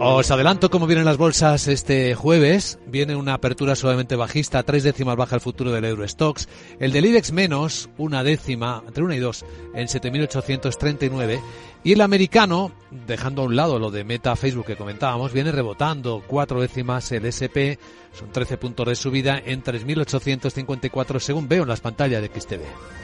Speaker 1: Os adelanto cómo vienen las bolsas este jueves. Viene una apertura suavemente bajista, tres décimas baja el futuro del Eurostox. El del IBEX menos, una décima, entre una y dos, en 7.839. Y el americano, dejando a un lado lo de Meta Facebook que comentábamos, viene rebotando cuatro décimas el SP, son 13 puntos de subida en 3.854 según veo en las pantallas de XTV.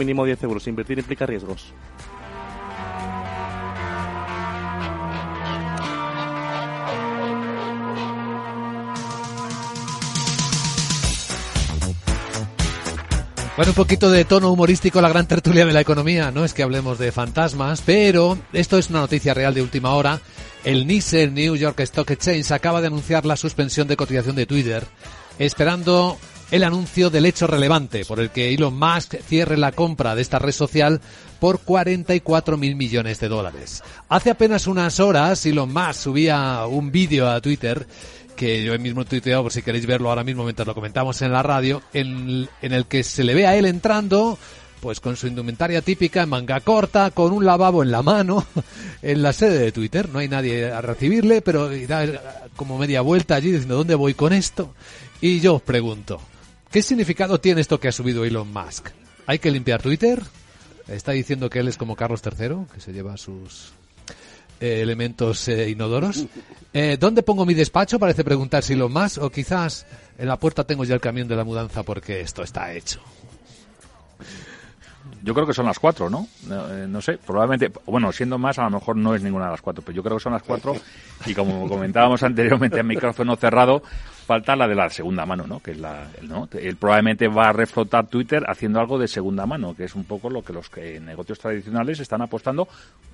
Speaker 22: mínimo 10 euros. Invertir implica riesgos.
Speaker 1: Bueno, un poquito de tono humorístico la gran tertulia de la economía. No es que hablemos de fantasmas, pero esto es una noticia real de última hora. El NYSE, New York Stock Exchange, acaba de anunciar la suspensión de cotización de Twitter, esperando el anuncio del hecho relevante por el que Elon Musk cierre la compra de esta red social por 44 mil millones de dólares. Hace apenas unas horas Elon Musk subía un vídeo a Twitter que yo mismo tuiteado, por si queréis verlo ahora mismo mientras lo comentamos en la radio, en, en el que se le ve a él entrando pues con su indumentaria típica en manga corta, con un lavabo en la mano, en la sede de Twitter. No hay nadie a recibirle, pero da como media vuelta allí diciendo, ¿dónde voy con esto? Y yo os pregunto, ¿qué significado tiene esto que ha subido Elon Musk? ¿Hay que limpiar Twitter? ¿Está diciendo que él es como Carlos III, que se lleva sus eh, elementos eh, inodoros? Eh, ¿Dónde pongo mi despacho? Parece preguntar si Elon Musk, o quizás en la puerta tengo ya el camión de la mudanza porque esto está hecho.
Speaker 17: Yo creo que son las cuatro, ¿no? Eh, no sé, probablemente, bueno, siendo más, a lo mejor no es ninguna de las cuatro, pero yo creo que son las cuatro. Y como comentábamos anteriormente en micrófono cerrado, falta la de la segunda mano, ¿no? Que es la, ¿no? Él probablemente va a reflotar Twitter haciendo algo de segunda mano, que es un poco lo que los que negocios tradicionales están apostando,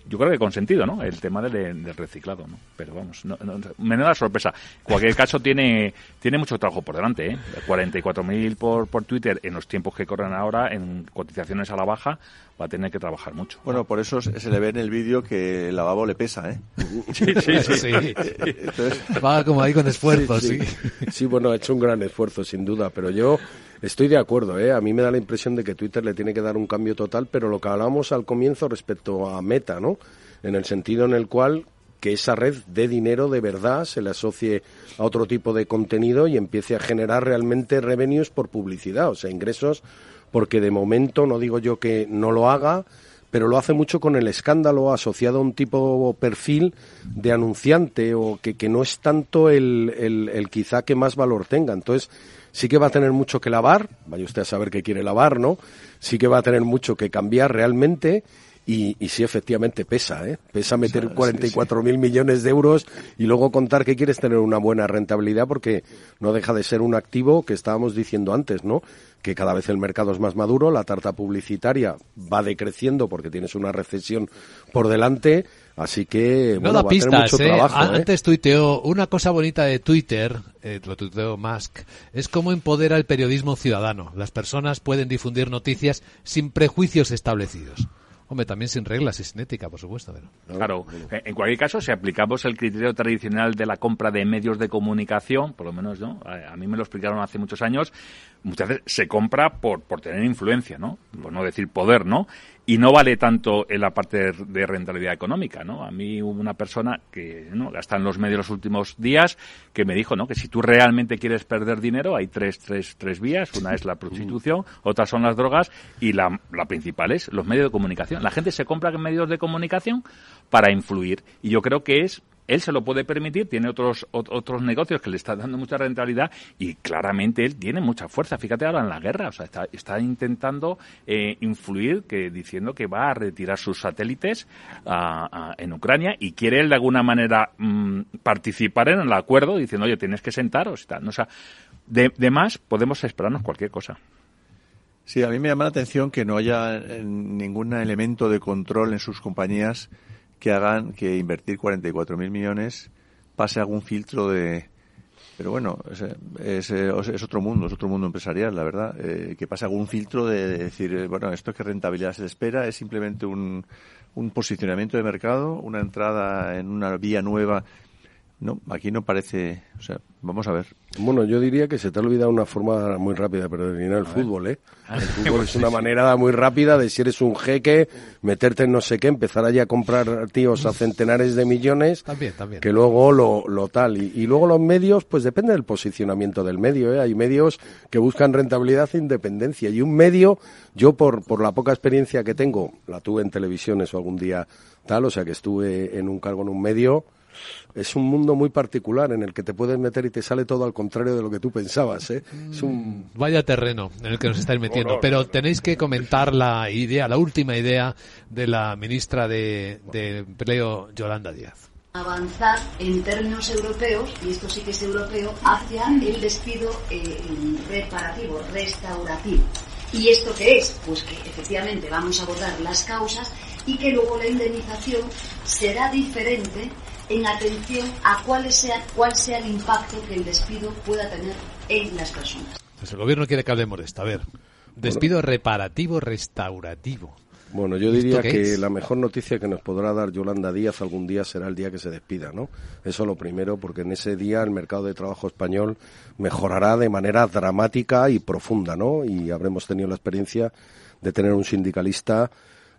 Speaker 17: yo creo que con sentido, ¿no? El tema del, del reciclado, ¿no? Pero vamos, no, no, menuda sorpresa. Cualquier caso, tiene, tiene mucho trabajo por delante, ¿eh? 44.000 por, por Twitter en los tiempos que corren ahora, en cotizaciones a la baja, va a tener que trabajar mucho.
Speaker 19: Bueno, por eso se le ve en el vídeo que el lavabo le pesa, ¿eh?
Speaker 17: Sí, sí, sí.
Speaker 1: sí. Entonces... Va como ahí con esfuerzo, sí,
Speaker 16: sí. Sí, bueno, ha hecho un gran esfuerzo, sin duda, pero yo estoy de acuerdo, ¿eh? A mí me da la impresión de que Twitter le tiene que dar un cambio total, pero lo que hablábamos al comienzo respecto a Meta, ¿no? En el sentido en el cual que esa red dé dinero de verdad, se le asocie a otro tipo de contenido y empiece a generar realmente revenues por publicidad, o sea, ingresos porque de momento no digo yo que no lo haga, pero lo hace mucho con el escándalo asociado a un tipo perfil de anunciante o que, que no es tanto el, el, quizá que más valor tenga. Entonces, sí que va a tener mucho que lavar, vaya usted a saber qué quiere lavar, ¿no? Sí que va a tener mucho que cambiar realmente. Y, y sí, efectivamente pesa, ¿eh? Pesa meter 44 mil sí, sí. millones de euros y luego contar que quieres tener una buena rentabilidad porque no deja de ser un activo que estábamos diciendo antes, ¿no? que cada vez el mercado es más maduro, la tarta publicitaria va decreciendo porque tienes una recesión por delante, así que
Speaker 1: no
Speaker 16: bueno,
Speaker 1: da
Speaker 16: va
Speaker 1: pistas,
Speaker 16: a tener mucho
Speaker 1: ¿eh?
Speaker 16: trabajo. ¿eh?
Speaker 1: Antes tuiteó una cosa bonita de Twitter, eh, lo tuiteó Musk, es cómo empodera el periodismo ciudadano. Las personas pueden difundir noticias sin prejuicios establecidos. Hombre, también sin reglas y sin ética, por supuesto. Pero...
Speaker 17: Claro. En cualquier caso, si aplicamos el criterio tradicional de la compra de medios de comunicación, por lo menos, ¿no? A, a mí me lo explicaron hace muchos años, muchas veces se compra por, por tener influencia, ¿no? Por no decir poder, ¿no? Y no vale tanto en la parte de, rentabilidad económica, ¿no? A mí hubo una persona que ¿no? está en los medios los últimos días que me dijo, ¿no? Que si tú realmente quieres perder dinero, hay tres, tres, tres vías. Una es la prostitución, otras son las drogas y la, la principal es los medios de comunicación. La gente se compra medios de comunicación para influir. Y yo creo que es él se lo puede permitir, tiene otros otros negocios que le están dando mucha rentabilidad y claramente él tiene mucha fuerza. Fíjate ahora en la guerra, o sea, está, intentando eh, influir, que diciendo que va a retirar sus satélites en Ucrania y quiere él de alguna manera mmm, participar en el acuerdo, diciendo, oye, tienes que sentaros tal. O sea, de, de más podemos esperarnos cualquier cosa.
Speaker 19: Sí, a mí me llama la atención que no haya ningún elemento de control en sus compañías que hagan que invertir 44.000 millones pase algún filtro de... Pero bueno, es, es, es, otro mundo, es otro mundo empresarial, la verdad. Eh, que pase algún filtro de, de decir, eh, bueno, esto que rentabilidad se espera, es simplemente un, un posicionamiento de mercado, una entrada en una vía nueva No, aquí no parece. O sea, vamos a ver.
Speaker 16: Bueno, yo diría que se te ha olvidado una forma muy rápida, pero de el fútbol, ¿eh? El fútbol es una manera muy rápida de si eres un jeque, meterte en no sé qué, empezar allí a comprar tíos a centenares de millones.
Speaker 1: También, también.
Speaker 16: Que luego lo, lo tal. Y, y, luego los medios, pues depende del posicionamiento del medio, ¿eh? Hay medios que buscan rentabilidad e independencia. Y un medio, yo por, por la poca experiencia que tengo, la tuve en televisiones o algún día tal, o sea que estuve en un cargo en un medio, es un mundo muy particular en el que te puedes meter y te sale todo al contrario de lo que tú pensabas. ¿eh? Es un...
Speaker 1: Vaya terreno en el que nos estáis metiendo. Pero tenéis que comentar la idea, la última idea de la ministra de, de Empleo, Yolanda Díaz
Speaker 23: avanzar en términos europeos, y esto sí que es europeo, hacia el despido eh, reparativo, restaurativo. ¿Y esto qué es? Pues que efectivamente vamos a abordar las causas y que luego la indemnización será diferente en atención a cuál sea, cuál sea el impacto que el despido pueda tener en las personas.
Speaker 1: Pues el gobierno quiere que hablemos de esto. A ver, despido reparativo restaurativo.
Speaker 16: Bueno, yo diría que la mejor noticia que nos podrá dar Yolanda Díaz algún día será el día que se despida, ¿no? Eso lo primero, porque en ese día el mercado de trabajo español mejorará de manera dramática y profunda, ¿no? Y habremos tenido la experiencia de tener un sindicalista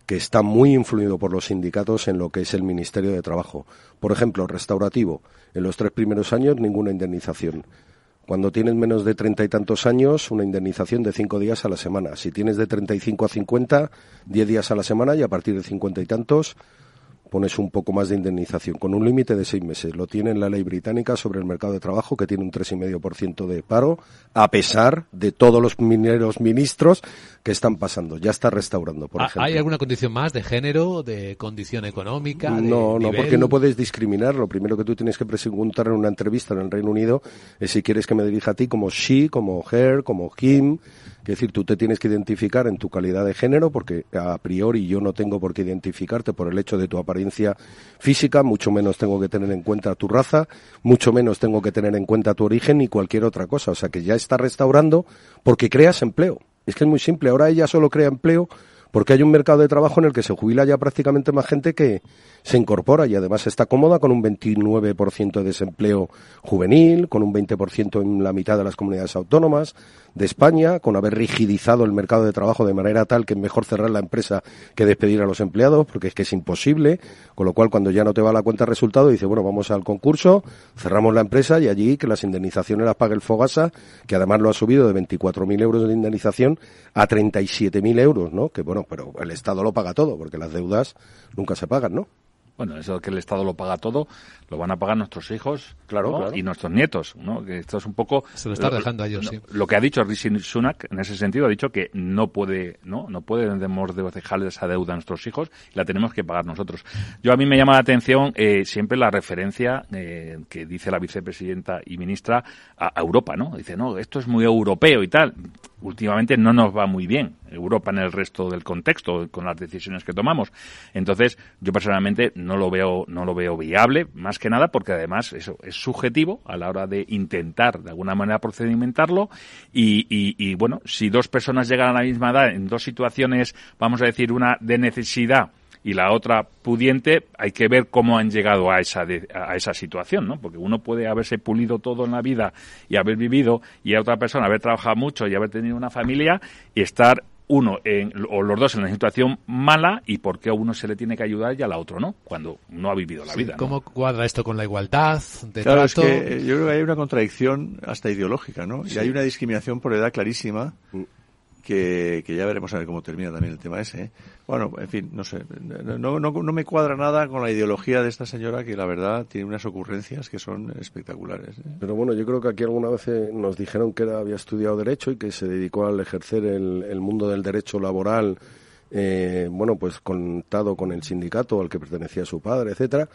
Speaker 16: que está muy influido por los sindicatos en lo que es el Ministerio de Trabajo. Por ejemplo, restaurativo. En los tres primeros años, ninguna indemnización. Cuando tienes menos de treinta y tantos años, una indemnización de cinco días a la semana. Si tienes de treinta y cinco a cincuenta, diez días a la semana y a partir de cincuenta y tantos, pones un poco más de indemnización, con un límite de seis meses. Lo tiene en la ley británica sobre el mercado de trabajo, que tiene un 3,5% de paro, a pesar de todos los mineros ministros que están pasando. Ya está restaurando, por ejemplo.
Speaker 1: ¿Hay alguna condición más de género, de condición económica?
Speaker 16: no, no, porque no puedes discriminar. Lo primero que tú tienes que preguntar en una entrevista en el Reino Unido es si quieres que me dirija a ti como she, como her, como him. Es decir, tú te tienes que identificar en tu calidad de género, porque a priori yo no tengo por qué identificarte por el hecho de tu apariencia física, mucho menos tengo que tener en cuenta tu raza, mucho menos tengo que tener en cuenta tu origen ni cualquier otra cosa. O sea que ya está restaurando porque creas empleo. Es que es muy simple. Ahora ella solo crea empleo porque hay un mercado de trabajo en el que se jubila ya prácticamente más gente que se incorpora y además está cómoda con un 29% de desempleo juvenil, con un 20% en la mitad de las comunidades autónomas de España, con haber rigidizado el mercado de trabajo de manera tal que es mejor cerrar la empresa que despedir a los empleados, porque es que es imposible, con lo cual cuando ya no te va la cuenta resultado dice, bueno, vamos al concurso, cerramos la empresa y allí que las indemnizaciones las pague el Fogasa, que además lo ha subido de 24.000 euros de indemnización a 37.000 euros, ¿no? Que bueno, pero el Estado lo paga todo, porque las deudas nunca se pagan, ¿no?
Speaker 17: Bueno, eso que el Estado lo paga todo, lo van a pagar nuestros hijos claro, y nuestros nietos, ¿no? Que esto es un poco...
Speaker 1: Se lo está dejando a ellos,
Speaker 17: sí.
Speaker 1: Lo
Speaker 17: que ha dicho Rishi Sunak, en ese sentido, ha dicho que no puede, ¿no? No podemos dejarle esa deuda a nuestros hijos y la tenemos que pagar nosotros. Yo a mí me llama la atención eh, siempre la referencia eh, que dice la vicepresidenta y ministra a, a Europa, ¿no? Dice, no, esto es muy europeo y tal últimamente no nos va muy bien Europa en el resto del contexto con las decisiones que tomamos. Entonces, yo personalmente no lo veo no lo veo viable, más que nada porque además eso es subjetivo a la hora de intentar de alguna manera procedimentarlo y, y, y bueno, si dos personas llegan a la misma edad en dos situaciones, vamos a decir una de necesidad y la otra pudiente, hay que ver cómo han llegado a esa, a esa situación, ¿no? Porque uno puede haberse pulido todo en la vida y haber vivido, y a otra persona haber trabajado mucho y haber tenido una familia y estar uno en, o los dos en una situación mala y por qué a uno se le tiene que ayudar y a la otro no, cuando no ha vivido la vida.
Speaker 1: ¿Cómo cuadra esto con la igualdad de
Speaker 19: claro,
Speaker 1: trato?
Speaker 19: Es que yo creo que hay una contradicción hasta ideológica, ¿no? Y hay una discriminación por edad clarísima que, ya veremos a ver cómo termina también el tema ese. ¿eh? Bueno, en fin, no sé, no, no, me cuadra nada con la ideología de esta señora que la verdad tiene unas ocurrencias que son espectaculares. ¿eh?
Speaker 16: Pero bueno, yo creo que aquí alguna vez eh, nos dijeron que había estudiado Derecho y que se dedicó al ejercer el, el mundo del derecho laboral, eh, bueno, pues contado con el sindicato al que pertenecía su padre, etcétera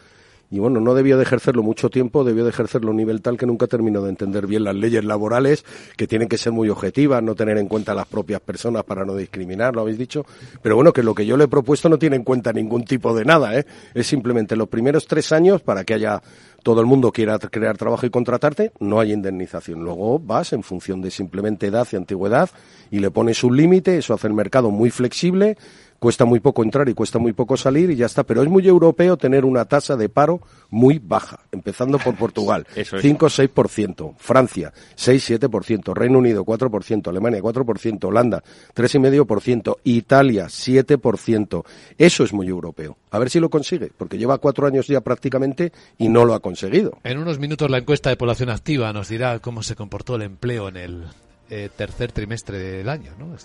Speaker 16: y bueno, no debió de ejercerlo mucho tiempo, debió de ejercerlo a un nivel tal que nunca terminó de entender bien las leyes laborales, que tienen que ser muy objetivas, no tener en cuenta a las propias personas para no discriminar, lo habéis dicho, pero bueno, que lo que yo le he propuesto no tiene en cuenta ningún tipo de nada, ¿eh? es simplemente los primeros tres años para que haya todo el mundo quiera crear trabajo y contratarte, no hay indemnización. Luego vas en función de simplemente edad y antigüedad y le pones un límite, eso hace el mercado muy flexible cuesta muy poco entrar y cuesta muy poco salir y ya está. Pero es muy europeo tener una tasa de paro muy baja, empezando por Portugal, 5-6%, Francia, 6-7%, Reino Unido, 4%, Alemania, 4%, Holanda, 3,5%, Italia, 7%. Eso es muy europeo. A ver si lo consigue, porque lleva cuatro años ya prácticamente y no lo ha conseguido.
Speaker 1: En unos minutos la encuesta de población activa nos dirá cómo se comportó el empleo en el eh, tercer trimestre del año, ¿no?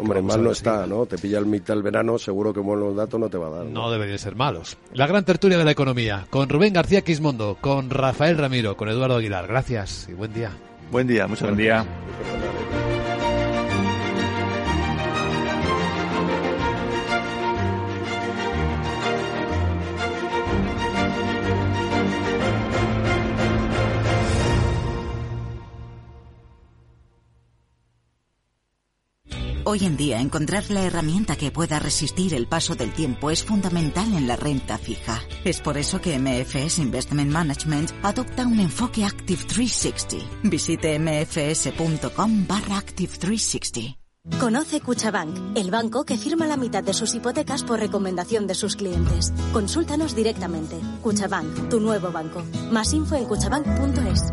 Speaker 16: Hombre, mal no está, ¿no? Te pilla el mitad del verano, seguro que buenos datos no te va a dar.
Speaker 1: No, no deberían ser malos. La gran tertulia de la economía, con Rubén García Quismondo, con Rafael Ramiro, con Eduardo Aguilar. Gracias y buen día.
Speaker 19: Buen día, muchas
Speaker 17: buen día.
Speaker 24: Hoy en día encontrar la herramienta que pueda resistir el paso del tiempo es fundamental en la renta fija. Es por eso que MFS Investment Management adopta un enfoque Active 360. Visite mfs.com barra Active 360.
Speaker 25: Conoce Cuchabank, el banco que firma la mitad de sus hipotecas por recomendación de sus clientes. Consúltanos directamente. Cuchabank, tu nuevo banco. Más info en cuchabank.es.